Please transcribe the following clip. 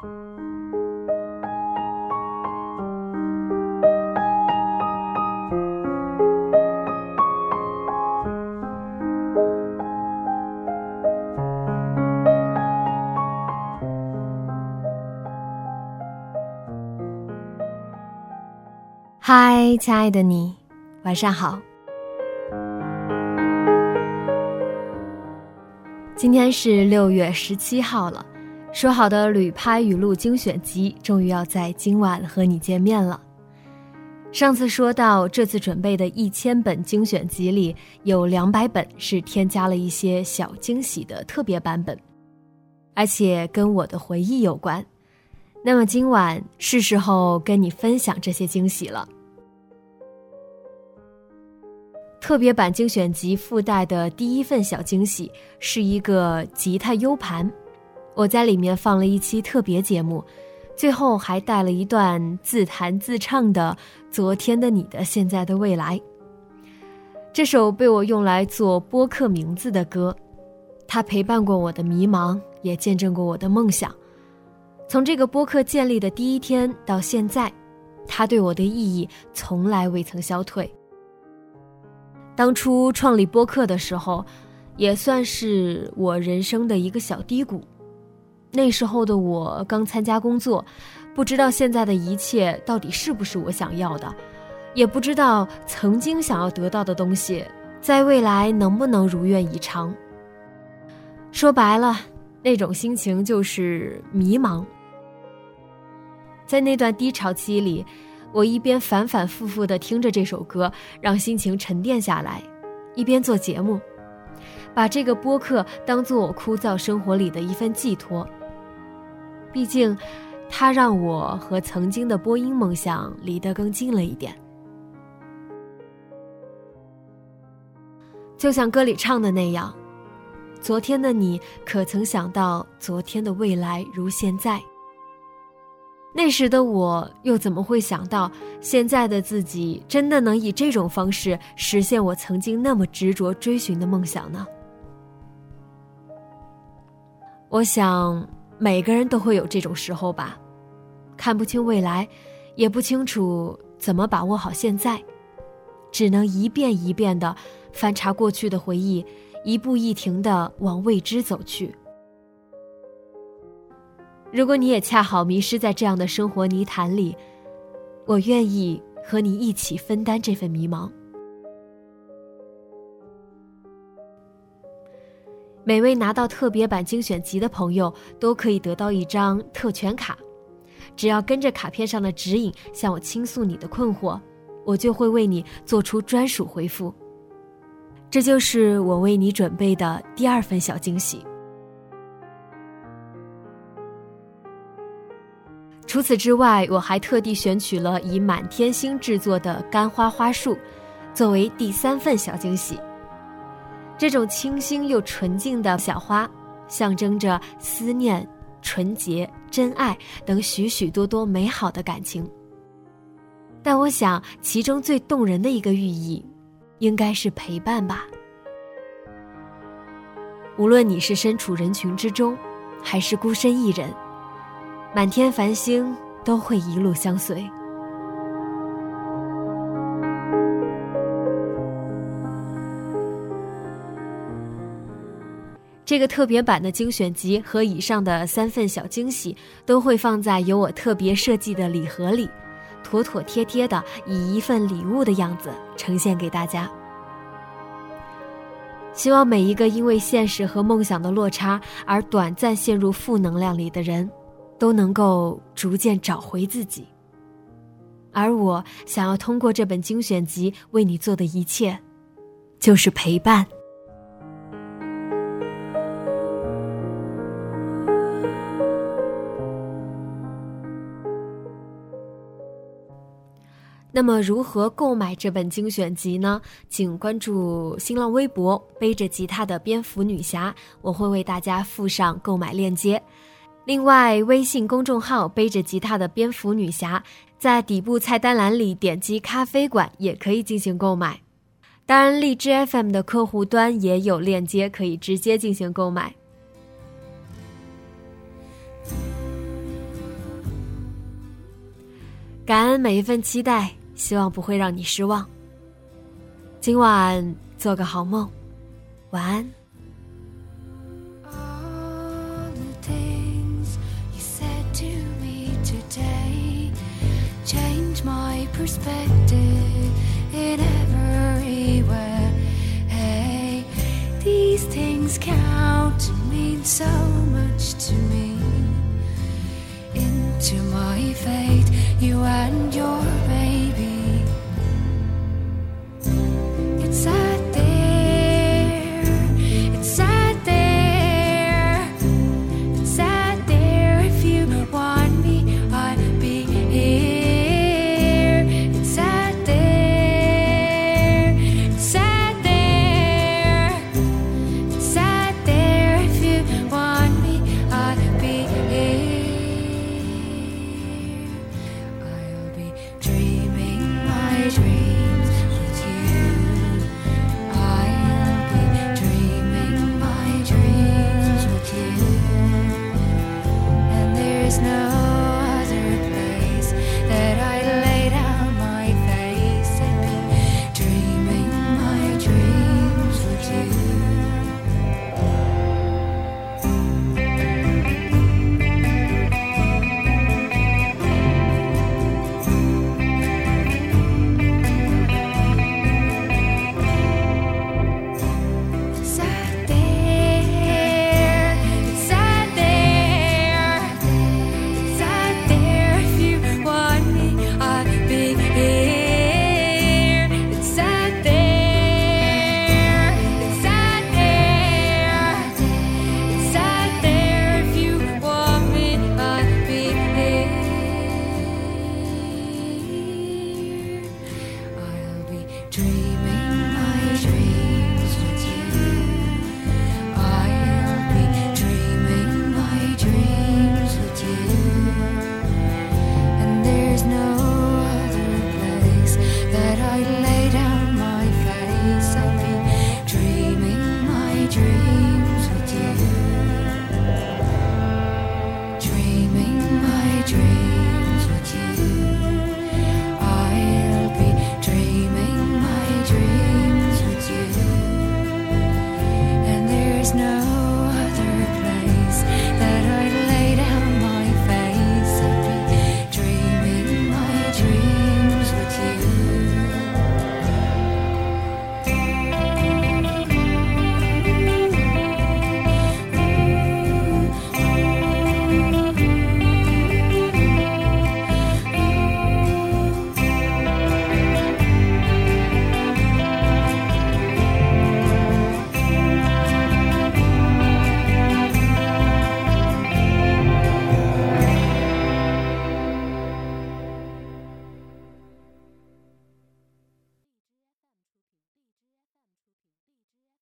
嗨，亲爱的你，晚上好。今天是六月十七号了，说好的旅拍语录精选集终于要在今晚和你见面了。上次说到，这次准备的一千本精选集里，有两百本是添加了一些小惊喜的特别版本，而且跟我的回忆有关。那么今晚是时候跟你分享这些惊喜了。特别版精选集附带的第一份小惊喜是一个吉他 U 盘，我在里面放了一期特别节目，最后还带了一段自弹自唱的《昨天的你的现在的未来》。这首被我用来做播客名字的歌，它陪伴过我的迷茫，也见证过我的梦想。从这个播客建立的第一天到现在，它对我的意义从来未曾消退。当初创立播客的时候，也算是我人生的一个小低谷。那时候的我刚参加工作，不知道现在的一切到底是不是我想要的，也不知道曾经想要得到的东西，在未来能不能如愿以偿。说白了，那种心情就是迷茫。在那段低潮期里。我一边反反复复地听着这首歌，让心情沉淀下来，一边做节目，把这个播客当做我枯燥生活里的一份寄托。毕竟，它让我和曾经的播音梦想离得更近了一点。就像歌里唱的那样：“昨天的你，可曾想到昨天的未来如现在？”那时的我又怎么会想到，现在的自己真的能以这种方式实现我曾经那么执着追寻的梦想呢？我想每个人都会有这种时候吧，看不清未来，也不清楚怎么把握好现在，只能一遍一遍的翻查过去的回忆，一步一停的往未知走去。如果你也恰好迷失在这样的生活泥潭里，我愿意和你一起分担这份迷茫。每位拿到特别版精选集的朋友都可以得到一张特权卡，只要跟着卡片上的指引向我倾诉你的困惑，我就会为你做出专属回复。这就是我为你准备的第二份小惊喜。除此之外，我还特地选取了以满天星制作的干花花束，作为第三份小惊喜。这种清新又纯净的小花，象征着思念、纯洁、真爱等许许多多美好的感情。但我想，其中最动人的一个寓意，应该是陪伴吧。无论你是身处人群之中，还是孤身一人。满天繁星都会一路相随。这个特别版的精选集和以上的三份小惊喜都会放在由我特别设计的礼盒里，妥妥帖帖的以一份礼物的样子呈现给大家。希望每一个因为现实和梦想的落差而短暂陷入负能量里的人。都能够逐渐找回自己。而我想要通过这本精选集为你做的一切，就是陪伴。那么，如何购买这本精选集呢？请关注新浪微博“背着吉他的蝙蝠女侠”，我会为大家附上购买链接。另外，微信公众号“背着吉他的蝙蝠女侠”在底部菜单栏里点击“咖啡馆”也可以进行购买。当然，荔枝 FM 的客户端也有链接可以直接进行购买。感恩每一份期待。希望不会让你失望。今晚做个好梦，晚安。